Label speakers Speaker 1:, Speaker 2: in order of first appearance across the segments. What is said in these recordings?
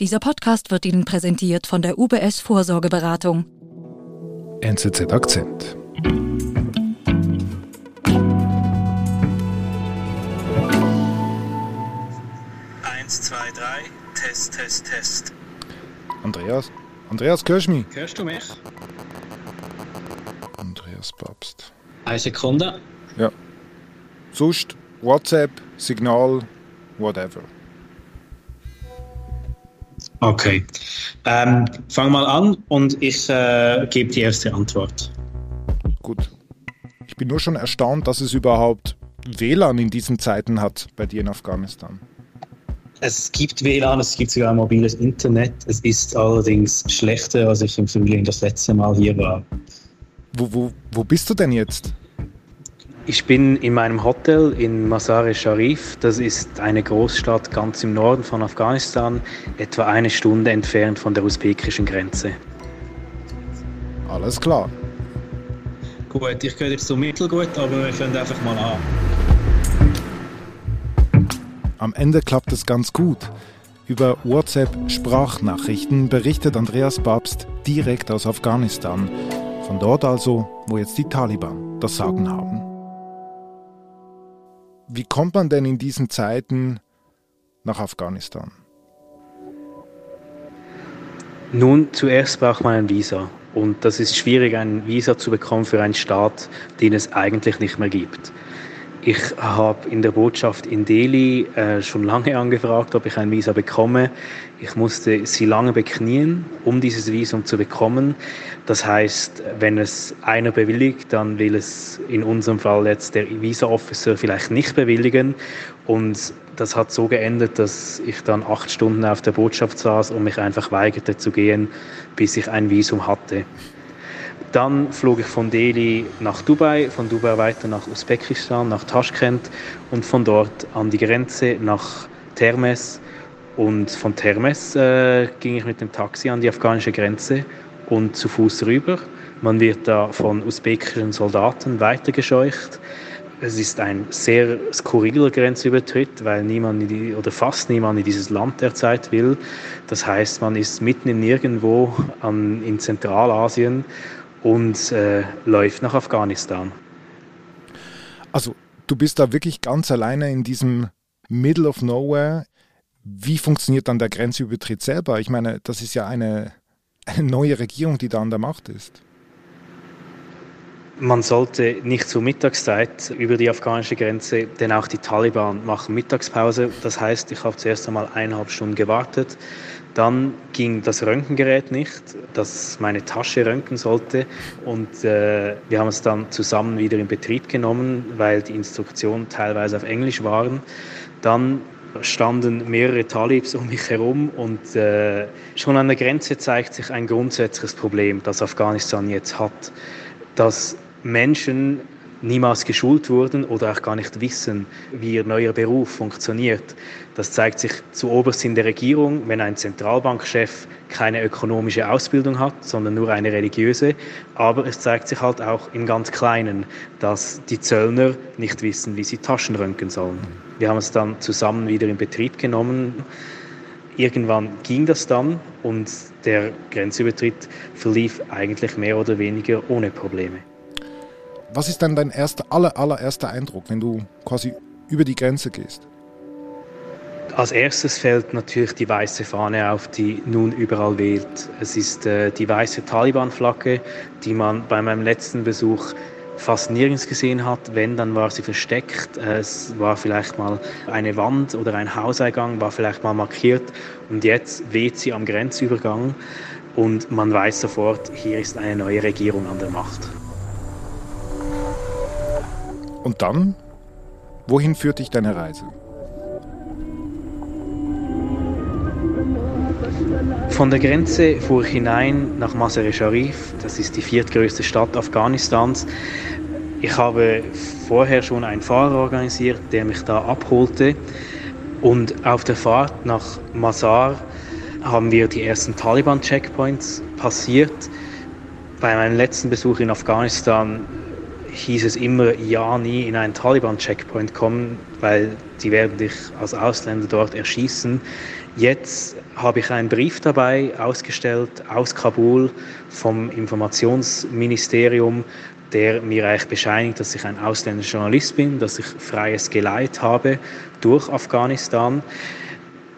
Speaker 1: Dieser Podcast wird Ihnen präsentiert von der UBS Vorsorgeberatung.
Speaker 2: NZZ Akzent.
Speaker 3: Eins, zwei, drei, Test, Test, Test.
Speaker 2: Andreas? Andreas, hörst du mich?
Speaker 4: Hörst du mich?
Speaker 2: Andreas Papst.
Speaker 4: Eine Sekunde.
Speaker 2: Ja. Sonst WhatsApp, Signal, whatever.
Speaker 4: Okay. Ähm, fang mal an und ich äh, gebe die erste Antwort.
Speaker 2: Gut. Ich bin nur schon erstaunt, dass es überhaupt WLAN in diesen Zeiten hat bei dir in Afghanistan.
Speaker 4: Es gibt WLAN, es gibt sogar mobiles Internet. Es ist allerdings schlechter, als ich im Frühling das letzte Mal hier war.
Speaker 2: Wo, wo, wo bist du denn jetzt?
Speaker 5: Ich bin in meinem Hotel in Mazar-e Sharif. Das ist eine Großstadt ganz im Norden von Afghanistan, etwa eine Stunde entfernt von der usbekischen Grenze.
Speaker 2: Alles klar.
Speaker 4: Gut, ich gehe jetzt so mittelgut, aber wir fangen einfach mal an.
Speaker 2: Am Ende klappt es ganz gut. Über WhatsApp-Sprachnachrichten berichtet Andreas Babst direkt aus Afghanistan. Von dort also, wo jetzt die Taliban das Sagen haben. Wie kommt man denn in diesen Zeiten nach Afghanistan?
Speaker 5: Nun, zuerst braucht man ein Visa. Und das ist schwierig, ein Visa zu bekommen für einen Staat, den es eigentlich nicht mehr gibt. Ich habe in der Botschaft in Delhi äh, schon lange angefragt, ob ich ein Visa bekomme. Ich musste sie lange beknien, um dieses Visum zu bekommen. Das heißt, wenn es einer bewilligt, dann will es in unserem Fall jetzt der Visa-Officer vielleicht nicht bewilligen. Und das hat so geändert, dass ich dann acht Stunden auf der Botschaft saß und mich einfach weigerte zu gehen, bis ich ein Visum hatte. Dann flog ich von Delhi nach Dubai, von Dubai weiter nach Usbekistan, nach Taschkent und von dort an die Grenze nach Termes. Und von Termes äh, ging ich mit dem Taxi an die afghanische Grenze und zu Fuß rüber. Man wird da von usbekischen Soldaten weitergescheucht. Es ist ein sehr skurriler Grenzübertritt, weil niemand die, oder fast niemand in dieses Land derzeit will. Das heißt, man ist mitten in nirgendwo an, in Zentralasien und äh, läuft nach Afghanistan.
Speaker 2: Also, du bist da wirklich ganz alleine in diesem Middle of Nowhere. Wie funktioniert dann der Grenzübertritt selber? Ich meine, das ist ja eine, eine neue Regierung, die da an der Macht ist.
Speaker 5: Man sollte nicht zur Mittagszeit über die afghanische Grenze, denn auch die Taliban machen Mittagspause. Das heißt, ich habe zuerst einmal eineinhalb Stunden gewartet. Dann ging das Röntgengerät nicht, das meine Tasche röntgen sollte. Und äh, wir haben es dann zusammen wieder in Betrieb genommen, weil die Instruktionen teilweise auf Englisch waren. Dann standen mehrere Talibs um mich herum und äh, schon an der Grenze zeigt sich ein grundsätzliches Problem, das Afghanistan jetzt hat, dass Menschen niemals geschult wurden oder auch gar nicht wissen, wie ihr neuer Beruf funktioniert. Das zeigt sich zu oberst in der Regierung, wenn ein Zentralbankchef keine ökonomische Ausbildung hat, sondern nur eine religiöse. Aber es zeigt sich halt auch im ganz Kleinen, dass die Zöllner nicht wissen, wie sie Taschen röntgen sollen. Wir haben es dann zusammen wieder in Betrieb genommen. Irgendwann ging das dann und der Grenzübertritt verlief eigentlich mehr oder weniger ohne Probleme.
Speaker 2: Was ist dann dein erster, aller, allererster Eindruck, wenn du quasi über die Grenze gehst?
Speaker 5: Als erstes fällt natürlich die weiße Fahne auf, die nun überall weht. Es ist äh, die weiße Taliban-Flagge, die man bei meinem letzten Besuch fast nirgends gesehen hat. Wenn, dann war sie versteckt. Es war vielleicht mal eine Wand oder ein Hauseingang, war vielleicht mal markiert. Und jetzt weht sie am Grenzübergang und man weiß sofort, hier ist eine neue Regierung an der Macht.
Speaker 2: Und dann? Wohin führt dich deine Reise?
Speaker 5: Von der Grenze fuhr ich hinein nach Mazar-e Sharif, das ist die viertgrößte Stadt Afghanistans. Ich habe vorher schon einen Fahrer organisiert, der mich da abholte. Und auf der Fahrt nach Mazar haben wir die ersten Taliban-Checkpoints passiert. Bei meinem letzten Besuch in Afghanistan hieß es immer, ja, nie in einen Taliban-Checkpoint kommen, weil die werden dich als Ausländer dort erschießen. Jetzt habe ich einen Brief dabei ausgestellt aus Kabul vom Informationsministerium, der mir eigentlich bescheinigt, dass ich ein ausländischer Journalist bin, dass ich freies Geleit habe durch Afghanistan.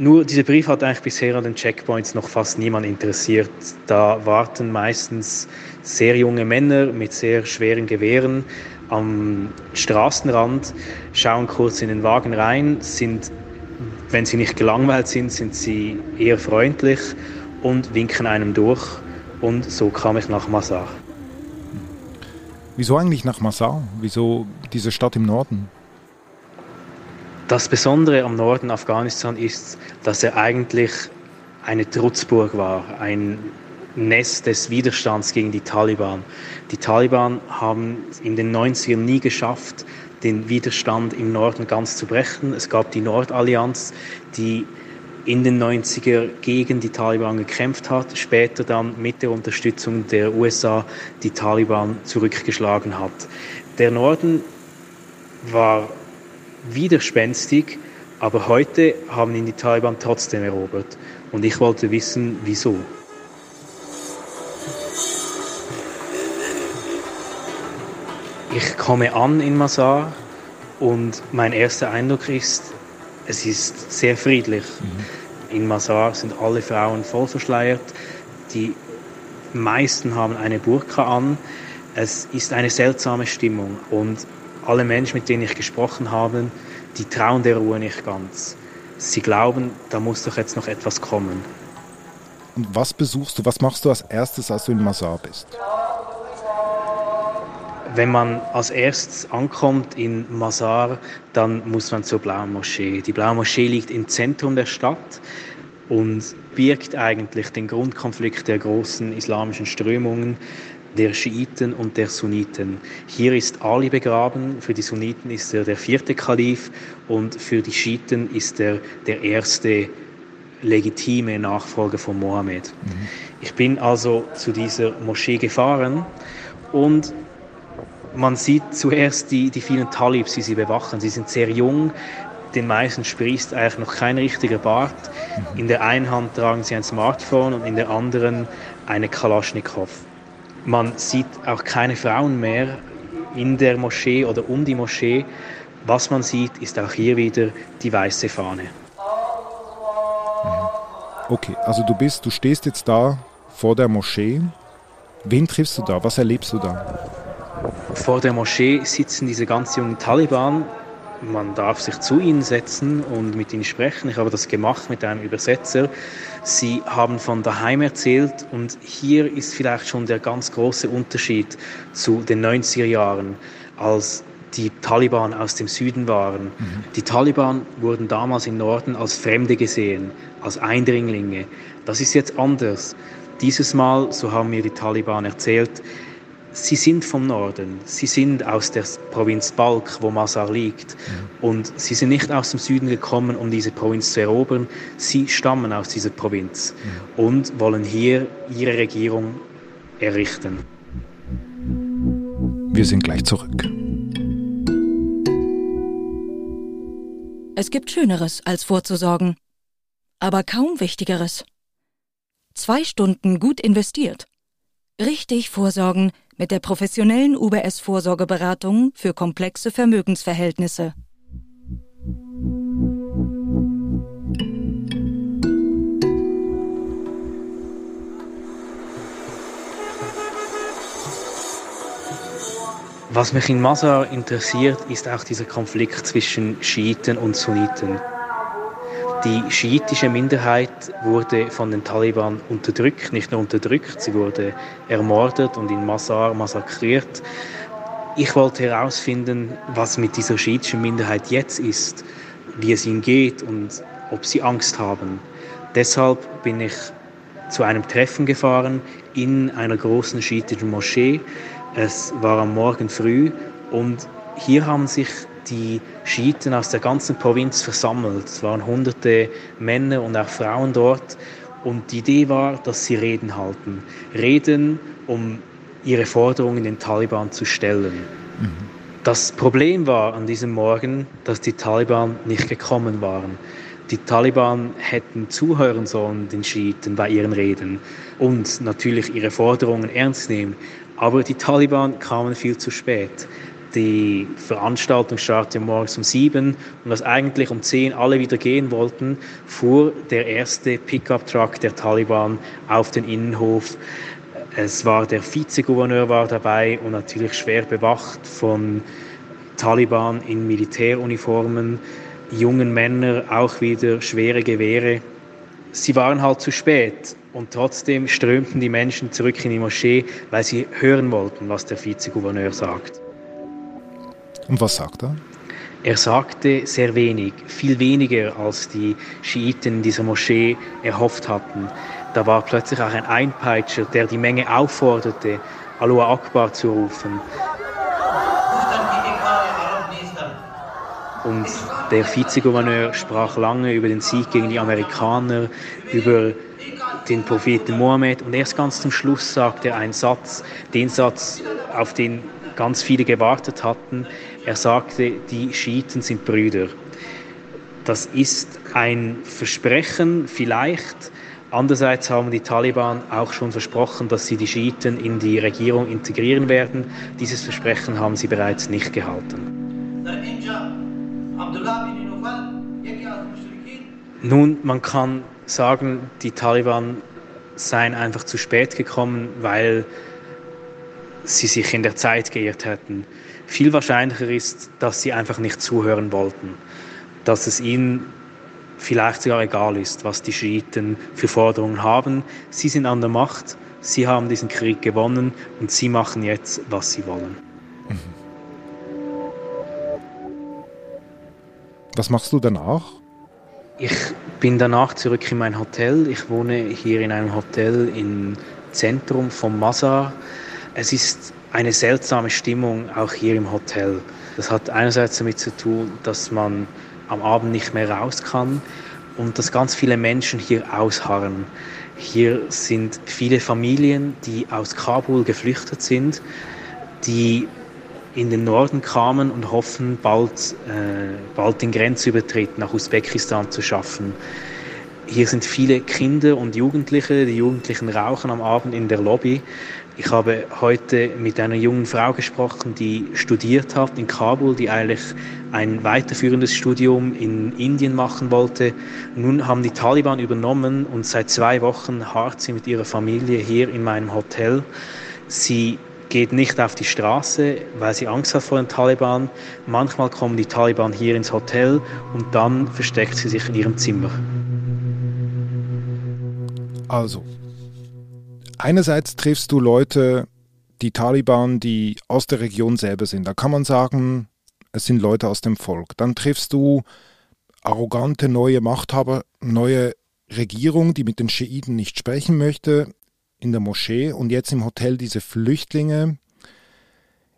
Speaker 5: Nur dieser Brief hat eigentlich bisher an den Checkpoints noch fast niemand interessiert. Da warten meistens sehr junge Männer mit sehr schweren Gewehren am Straßenrand, schauen kurz in den Wagen rein, sind, wenn sie nicht gelangweilt sind, sind sie eher freundlich und winken einem durch. Und so kam ich nach Masar.
Speaker 2: Wieso eigentlich nach Masar? Wieso diese Stadt im Norden?
Speaker 5: Das Besondere am Norden Afghanistan ist, dass er eigentlich eine Trutzburg war, ein Nest des Widerstands gegen die Taliban. Die Taliban haben in den 90ern nie geschafft, den Widerstand im Norden ganz zu brechen. Es gab die Nordallianz, die in den 90er gegen die Taliban gekämpft hat, später dann mit der Unterstützung der USA die Taliban zurückgeschlagen hat. Der Norden war widerspenstig, aber heute haben ihn die Taliban trotzdem erobert. Und ich wollte wissen, wieso. Ich komme an in Masar und mein erster Eindruck ist, es ist sehr friedlich. Mhm. In Masar sind alle Frauen voll verschleiert. Die meisten haben eine Burka an. Es ist eine seltsame Stimmung und alle Menschen, mit denen ich gesprochen habe, die trauen der Ruhe nicht ganz. Sie glauben, da muss doch jetzt noch etwas kommen.
Speaker 2: Und was besuchst du, was machst du als erstes, als du in Masar bist?
Speaker 5: Wenn man als erstes ankommt in Masar, dann muss man zur Blauen Moschee. Die Blaue Moschee liegt im Zentrum der Stadt und birgt eigentlich den Grundkonflikt der großen islamischen Strömungen der Schiiten und der Sunniten. Hier ist Ali begraben, für die Sunniten ist er der vierte Kalif und für die Schiiten ist er der erste legitime Nachfolger von Mohammed. Mhm. Ich bin also zu dieser Moschee gefahren und man sieht zuerst die, die vielen Talibs, die sie bewachen. Sie sind sehr jung, den meisten sprießt eigentlich noch kein richtiger Bart. Mhm. In der einen Hand tragen sie ein Smartphone und in der anderen eine Kalaschnikow. Man sieht auch keine Frauen mehr in der Moschee oder um die Moschee. Was man sieht, ist auch hier wieder die weiße Fahne.
Speaker 2: Okay, also du bist, du stehst jetzt da vor der Moschee. Wen triffst du da? Was erlebst du da?
Speaker 5: Vor der Moschee sitzen diese ganz jungen Taliban, man darf sich zu ihnen setzen und mit ihnen sprechen. Ich habe das gemacht mit einem Übersetzer. Sie haben von daheim erzählt und hier ist vielleicht schon der ganz große Unterschied zu den 90er Jahren, als die Taliban aus dem Süden waren. Mhm. Die Taliban wurden damals im Norden als Fremde gesehen, als Eindringlinge. Das ist jetzt anders. Dieses Mal, so haben mir die Taliban erzählt, Sie sind vom Norden, sie sind aus der Provinz Balk, wo Masar liegt. Mhm. Und sie sind nicht aus dem Süden gekommen, um diese Provinz zu erobern. Sie stammen aus dieser Provinz mhm. und wollen hier ihre Regierung errichten.
Speaker 2: Wir sind gleich zurück.
Speaker 1: Es gibt Schöneres als vorzusorgen, aber kaum Wichtigeres. Zwei Stunden gut investiert. Richtig vorsorgen mit der professionellen UBS-Vorsorgeberatung für komplexe Vermögensverhältnisse.
Speaker 5: Was mich in Masar interessiert, ist auch dieser Konflikt zwischen Schiiten und Sunniten. Die schiitische Minderheit wurde von den Taliban unterdrückt, nicht nur unterdrückt, sie wurde ermordet und in Masar massakriert. Ich wollte herausfinden, was mit dieser schiitischen Minderheit jetzt ist, wie es ihnen geht und ob sie Angst haben. Deshalb bin ich zu einem Treffen gefahren in einer großen schiitischen Moschee. Es war am Morgen früh und hier haben sich die Schiiten aus der ganzen Provinz versammelt. Es waren hunderte Männer und auch Frauen dort. Und die Idee war, dass sie Reden halten. Reden, um ihre Forderungen den Taliban zu stellen. Mhm. Das Problem war an diesem Morgen, dass die Taliban nicht gekommen waren. Die Taliban hätten zuhören sollen den Schiiten bei ihren Reden und natürlich ihre Forderungen ernst nehmen. Aber die Taliban kamen viel zu spät. Die Veranstaltung startete morgens um sieben und als eigentlich um zehn alle wieder gehen wollten, fuhr der erste Pickup-Truck der Taliban auf den Innenhof. Es war der Vizegouverneur war dabei und natürlich schwer bewacht von Taliban in Militäruniformen jungen Männer auch wieder schwere Gewehre. Sie waren halt zu spät und trotzdem strömten die Menschen zurück in die Moschee, weil sie hören wollten, was der Vizegouverneur sagt.
Speaker 2: Und was sagt er?
Speaker 5: Er sagte sehr wenig, viel weniger als die Schiiten in dieser Moschee erhofft hatten. Da war plötzlich auch ein Einpeitscher, der die Menge aufforderte, Aloha Akbar zu rufen. Und der Vizegouverneur sprach lange über den Sieg gegen die Amerikaner, über den Propheten Mohammed und erst ganz zum Schluss sagte er einen Satz, den Satz, auf den ganz viele gewartet hatten. Er sagte, die Schiiten sind Brüder. Das ist ein Versprechen vielleicht. Andererseits haben die Taliban auch schon versprochen, dass sie die Schiiten in die Regierung integrieren werden. Dieses Versprechen haben sie bereits nicht gehalten. Nun, man kann sagen, die Taliban seien einfach zu spät gekommen, weil sie sich in der Zeit geirrt hätten. Viel wahrscheinlicher ist, dass sie einfach nicht zuhören wollten, dass es ihnen vielleicht sogar egal ist, was die Schiiten für Forderungen haben. Sie sind an der Macht, sie haben diesen Krieg gewonnen und sie machen jetzt, was sie wollen.
Speaker 2: Was machst du danach?
Speaker 5: Ich bin danach zurück in mein Hotel. Ich wohne hier in einem Hotel im Zentrum von Mazar. Es ist eine seltsame Stimmung auch hier im Hotel. Das hat einerseits damit zu tun, dass man am Abend nicht mehr raus kann und dass ganz viele Menschen hier ausharren. Hier sind viele Familien, die aus Kabul geflüchtet sind, die in den Norden kamen und hoffen, bald, äh, bald den Grenzübertritt nach Usbekistan zu schaffen. Hier sind viele Kinder und Jugendliche. Die Jugendlichen rauchen am Abend in der Lobby. Ich habe heute mit einer jungen Frau gesprochen, die studiert hat in Kabul, die eigentlich ein weiterführendes Studium in Indien machen wollte. Nun haben die Taliban übernommen und seit zwei Wochen hart sie mit ihrer Familie hier in meinem Hotel. Sie geht nicht auf die Straße, weil sie Angst hat vor den Taliban. Manchmal kommen die Taliban hier ins Hotel und dann versteckt sie sich in ihrem Zimmer.
Speaker 2: Also, einerseits triffst du Leute, die Taliban, die aus der Region selber sind. Da kann man sagen, es sind Leute aus dem Volk. Dann triffst du arrogante neue Machthaber, neue Regierung, die mit den Schiiten nicht sprechen möchte in der Moschee und jetzt im Hotel diese Flüchtlinge.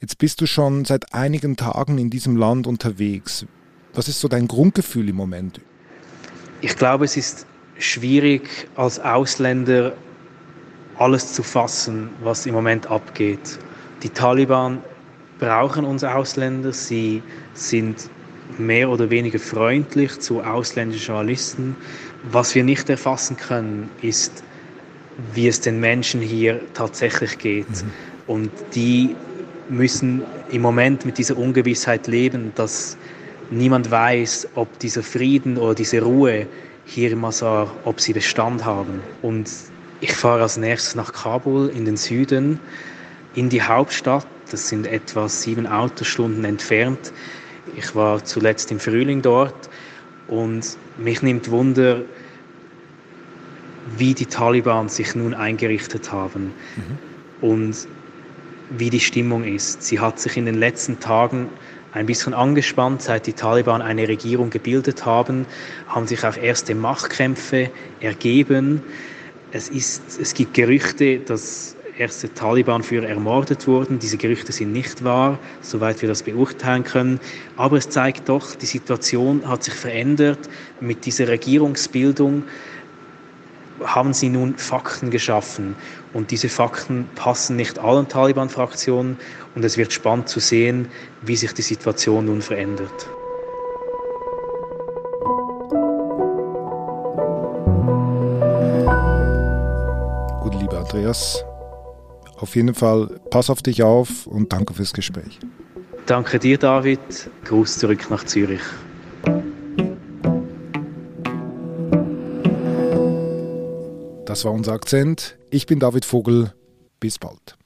Speaker 2: Jetzt bist du schon seit einigen Tagen in diesem Land unterwegs. Was ist so dein Grundgefühl im Moment?
Speaker 5: Ich glaube, es ist schwierig als Ausländer alles zu fassen, was im Moment abgeht. Die Taliban brauchen uns Ausländer, sie sind mehr oder weniger freundlich zu ausländischen Journalisten. Was wir nicht erfassen können, ist, wie es den Menschen hier tatsächlich geht. Mhm. Und die müssen im Moment mit dieser Ungewissheit leben, dass niemand weiß, ob dieser Frieden oder diese Ruhe hier im Masar, ob sie Bestand haben. Und ich fahre als nächstes nach Kabul in den Süden, in die Hauptstadt. Das sind etwa sieben Autostunden entfernt. Ich war zuletzt im Frühling dort und mich nimmt Wunder, wie die Taliban sich nun eingerichtet haben mhm. und wie die Stimmung ist. Sie hat sich in den letzten Tagen ein bisschen angespannt, seit die Taliban eine Regierung gebildet haben, haben sich auch erste Machtkämpfe ergeben. Es, ist, es gibt Gerüchte, dass erste Taliban-Führer ermordet wurden. Diese Gerüchte sind nicht wahr, soweit wir das beurteilen können. Aber es zeigt doch, die Situation hat sich verändert mit dieser Regierungsbildung haben sie nun Fakten geschaffen. Und diese Fakten passen nicht allen Taliban-Fraktionen. Und es wird spannend zu sehen, wie sich die Situation nun verändert.
Speaker 2: Andreas, auf jeden Fall pass auf dich auf und danke fürs Gespräch.
Speaker 5: Danke dir, David. Gruß zurück nach Zürich.
Speaker 2: Das war unser Akzent. Ich bin David Vogel. Bis bald.